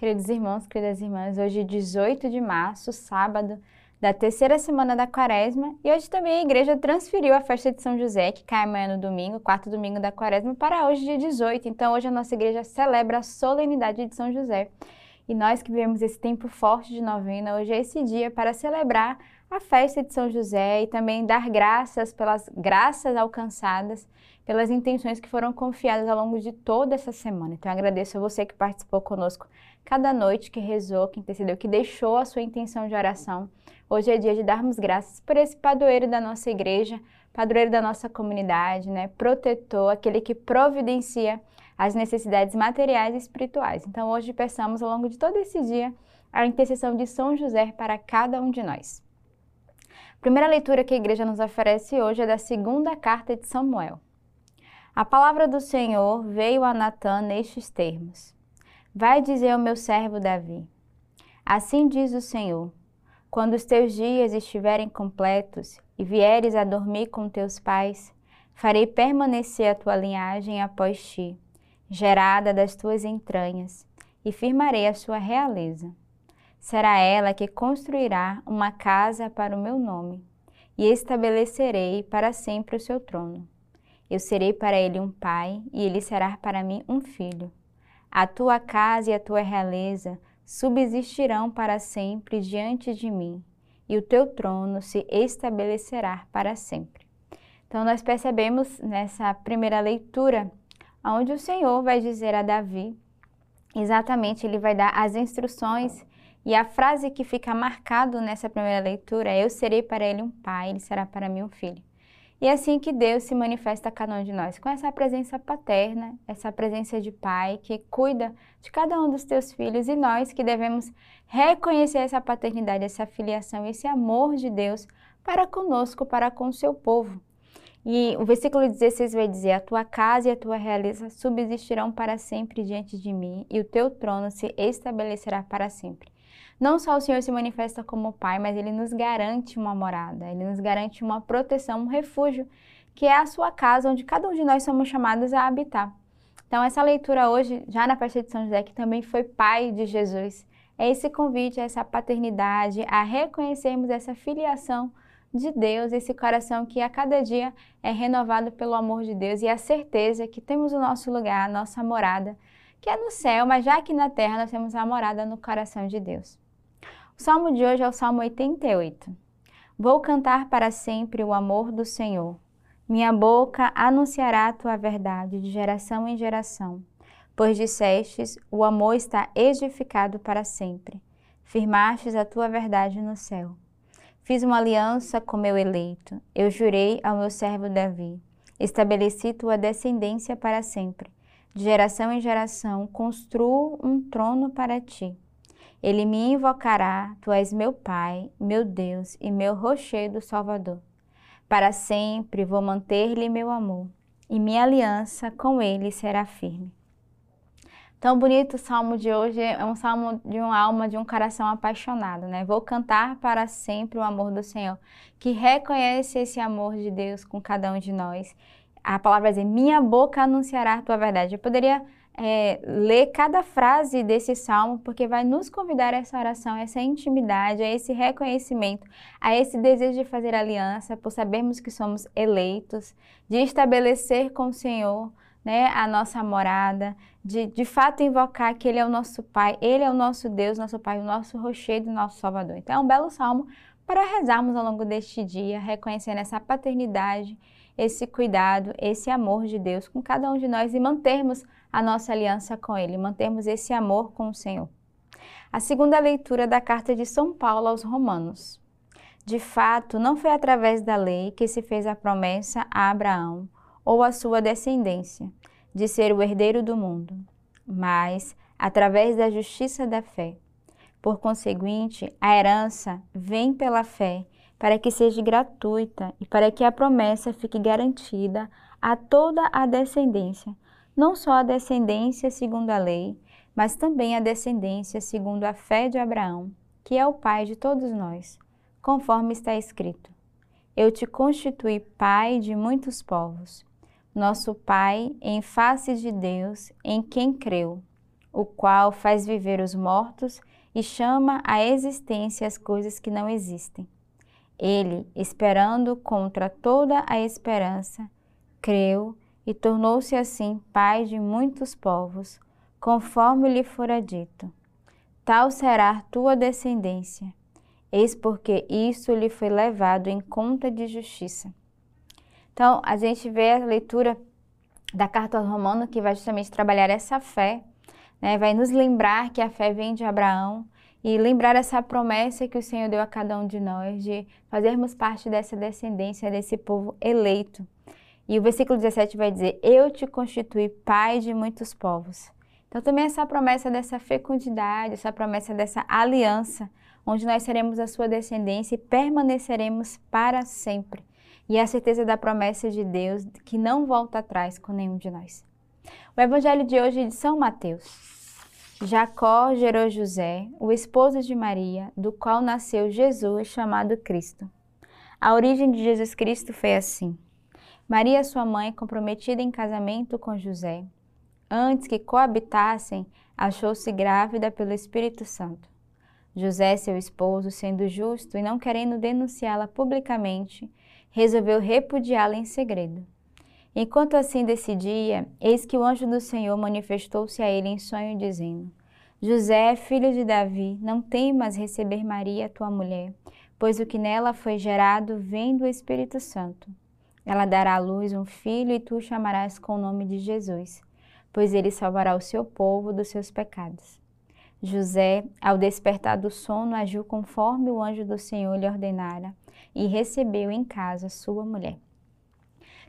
Queridos irmãos, queridas irmãs, hoje 18 de março, sábado da terceira semana da quaresma, e hoje também a igreja transferiu a festa de São José, que cai amanhã no domingo, quarto domingo da quaresma, para hoje, dia 18. Então hoje a nossa igreja celebra a solenidade de São José. E nós que vivemos esse tempo forte de novena, hoje é esse dia para celebrar a festa de São José e também dar graças pelas graças alcançadas, pelas intenções que foram confiadas ao longo de toda essa semana. Então, agradeço a você que participou conosco cada noite, que rezou, que intercedeu, que deixou a sua intenção de oração. Hoje é dia de darmos graças por esse padroeiro da nossa igreja, padroeiro da nossa comunidade, né? protetor, aquele que providencia as necessidades materiais e espirituais. Então, hoje peçamos ao longo de todo esse dia a intercessão de São José para cada um de nós. A primeira leitura que a igreja nos oferece hoje é da segunda carta de Samuel. A palavra do Senhor veio a Natã nestes termos: Vai dizer ao meu servo Davi: Assim diz o Senhor: Quando os teus dias estiverem completos e vieres a dormir com teus pais, farei permanecer a tua linhagem após ti, gerada das tuas entranhas, e firmarei a sua realeza. Será ela que construirá uma casa para o meu nome, e estabelecerei para sempre o seu trono. Eu serei para ele um pai, e ele será para mim um filho. A tua casa e a tua realeza subsistirão para sempre diante de mim, e o teu trono se estabelecerá para sempre. Então, nós percebemos nessa primeira leitura, onde o Senhor vai dizer a Davi, exatamente, ele vai dar as instruções e a frase que fica marcado nessa primeira leitura é: Eu serei para ele um pai, ele será para mim um filho. E é assim que Deus se manifesta a cada um de nós, com essa presença paterna, essa presença de pai que cuida de cada um dos teus filhos e nós que devemos reconhecer essa paternidade, essa filiação, esse amor de Deus para conosco, para com o seu povo. E o versículo 16 vai dizer: A tua casa e a tua realeza subsistirão para sempre diante de mim, e o teu trono se estabelecerá para sempre. Não só o Senhor se manifesta como Pai, mas Ele nos garante uma morada, Ele nos garante uma proteção, um refúgio, que é a sua casa, onde cada um de nós somos chamados a habitar. Então, essa leitura hoje, já na festa de São José, que também foi pai de Jesus, é esse convite, essa paternidade, a reconhecermos essa filiação de Deus, esse coração que a cada dia é renovado pelo amor de Deus e a certeza que temos o nosso lugar, a nossa morada, que é no céu, mas já aqui na terra nós temos a morada no coração de Deus. O salmo de hoje é o Salmo 88. Vou cantar para sempre o amor do Senhor. Minha boca anunciará a tua verdade de geração em geração. Pois dissestes: o amor está edificado para sempre. Firmastes a tua verdade no céu. Fiz uma aliança com meu eleito. Eu jurei ao meu servo Davi. Estabeleci tua descendência para sempre. De geração em geração, construo um trono para ti. Ele me invocará, tu és meu Pai, meu Deus e meu rochedo Salvador. Para sempre vou manter-lhe meu amor, e minha aliança com ele será firme. Tão bonito o salmo de hoje, é um salmo de uma alma, de um coração apaixonado, né? Vou cantar para sempre o amor do Senhor, que reconhece esse amor de Deus com cada um de nós. A palavra diz: Minha boca anunciará a tua verdade. Eu poderia é, ler cada frase desse salmo, porque vai nos convidar a essa oração, a essa intimidade, a esse reconhecimento, a esse desejo de fazer aliança, por sabermos que somos eleitos, de estabelecer com o Senhor né, a nossa morada, de de fato invocar que Ele é o nosso Pai, Ele é o nosso Deus, nosso Pai, o nosso rochedo e nosso Salvador. Então é um belo salmo para rezarmos ao longo deste dia, reconhecendo essa paternidade, esse cuidado, esse amor de Deus com cada um de nós e mantermos a nossa aliança com Ele, mantermos esse amor com o Senhor. A segunda leitura da carta de São Paulo aos Romanos. De fato, não foi através da lei que se fez a promessa a Abraão ou a sua descendência de ser o herdeiro do mundo, mas através da justiça da fé. Por conseguinte, a herança vem pela fé para que seja gratuita e para que a promessa fique garantida a toda a descendência não só a descendência segundo a lei, mas também a descendência segundo a fé de Abraão, que é o pai de todos nós, conforme está escrito: Eu te constituí pai de muitos povos, nosso pai em face de Deus, em quem creu, o qual faz viver os mortos e chama à existência as coisas que não existem. Ele, esperando contra toda a esperança, creu e tornou-se assim pai de muitos povos, conforme lhe fora dito. Tal será tua descendência, eis porque isso lhe foi levado em conta de justiça. Então, a gente vê a leitura da carta aos Romanos que vai justamente trabalhar essa fé, né? vai nos lembrar que a fé vem de Abraão e lembrar essa promessa que o Senhor deu a cada um de nós de fazermos parte dessa descendência, desse povo eleito. E o versículo 17 vai dizer: Eu te constituí pai de muitos povos. Então, também essa promessa dessa fecundidade, essa promessa dessa aliança, onde nós seremos a sua descendência e permaneceremos para sempre. E a certeza da promessa de Deus que não volta atrás com nenhum de nós. O evangelho de hoje é de São Mateus. Jacó gerou José, o esposo de Maria, do qual nasceu Jesus, chamado Cristo. A origem de Jesus Cristo foi assim. Maria, sua mãe, comprometida em casamento com José, antes que coabitassem, achou-se grávida pelo Espírito Santo. José, seu esposo, sendo justo e não querendo denunciá-la publicamente, resolveu repudiá-la em segredo. Enquanto assim decidia, eis que o anjo do Senhor manifestou-se a ele em sonho, dizendo: José, filho de Davi, não temas receber Maria, tua mulher, pois o que nela foi gerado vem do Espírito Santo. Ela dará à luz um filho e tu o chamarás com o nome de Jesus, pois ele salvará o seu povo dos seus pecados. José, ao despertar do sono, agiu conforme o anjo do Senhor lhe ordenara e recebeu em casa sua mulher.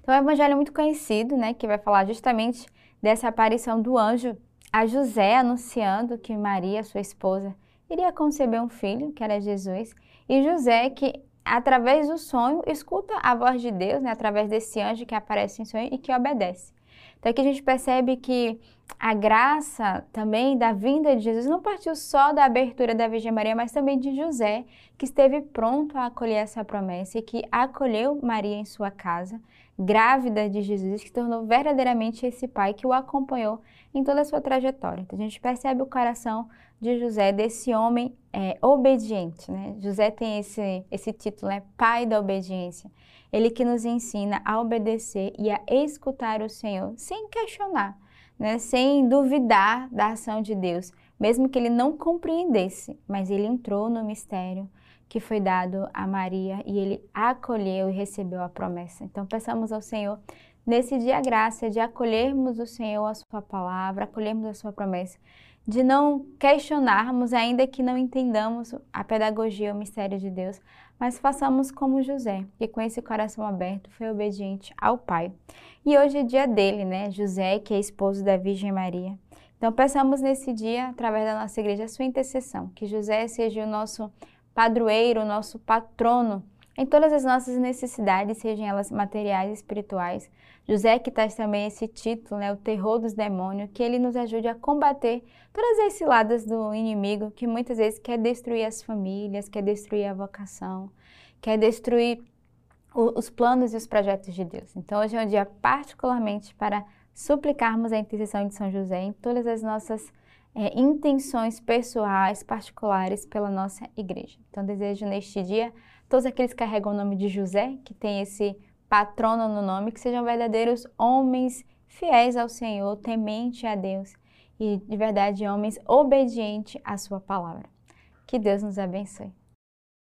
Então, é um evangelho muito conhecido, né, que vai falar justamente dessa aparição do anjo a José anunciando que Maria, sua esposa, iria conceber um filho, que era Jesus, e José que através do sonho, escuta a voz de Deus, né, através desse anjo que aparece em sonho e que obedece. Então aqui a gente percebe que a graça também da vinda de Jesus não partiu só da abertura da Virgem Maria, mas também de José, que esteve pronto a acolher essa promessa e que acolheu Maria em sua casa, grávida de Jesus, que tornou verdadeiramente esse pai que o acompanhou em toda a sua trajetória. Então a gente percebe o coração de José, desse homem é, obediente. Né? José tem esse, esse título, né? Pai da obediência. Ele que nos ensina a obedecer e a escutar o Senhor sem questionar, né? sem duvidar da ação de Deus, mesmo que ele não compreendesse, mas ele entrou no mistério que foi dado a Maria e ele acolheu e recebeu a promessa. Então, peçamos ao Senhor nesse dia a graça de acolhermos o Senhor, a sua palavra, acolhermos a sua promessa de não questionarmos, ainda que não entendamos a pedagogia, o mistério de Deus, mas façamos como José, que com esse coração aberto foi obediente ao Pai. E hoje é dia dele, né? José, que é esposo da Virgem Maria. Então, peçamos nesse dia, através da nossa igreja, a sua intercessão, que José seja o nosso padroeiro, o nosso patrono em todas as nossas necessidades, sejam elas materiais espirituais. José que traz também esse título, né, o terror dos demônios, que ele nos ajude a combater todas as ciladas do inimigo que muitas vezes quer destruir as famílias, quer destruir a vocação, quer destruir o, os planos e os projetos de Deus. Então hoje é um dia particularmente para suplicarmos a intercessão de São José em todas as nossas é, intenções pessoais, particulares pela nossa igreja. Então desejo neste dia todos aqueles que carregam o nome de José, que tem esse patrono no nome, que sejam verdadeiros homens fiéis ao Senhor, temente a Deus e de verdade homens obedientes à sua palavra. Que Deus nos abençoe.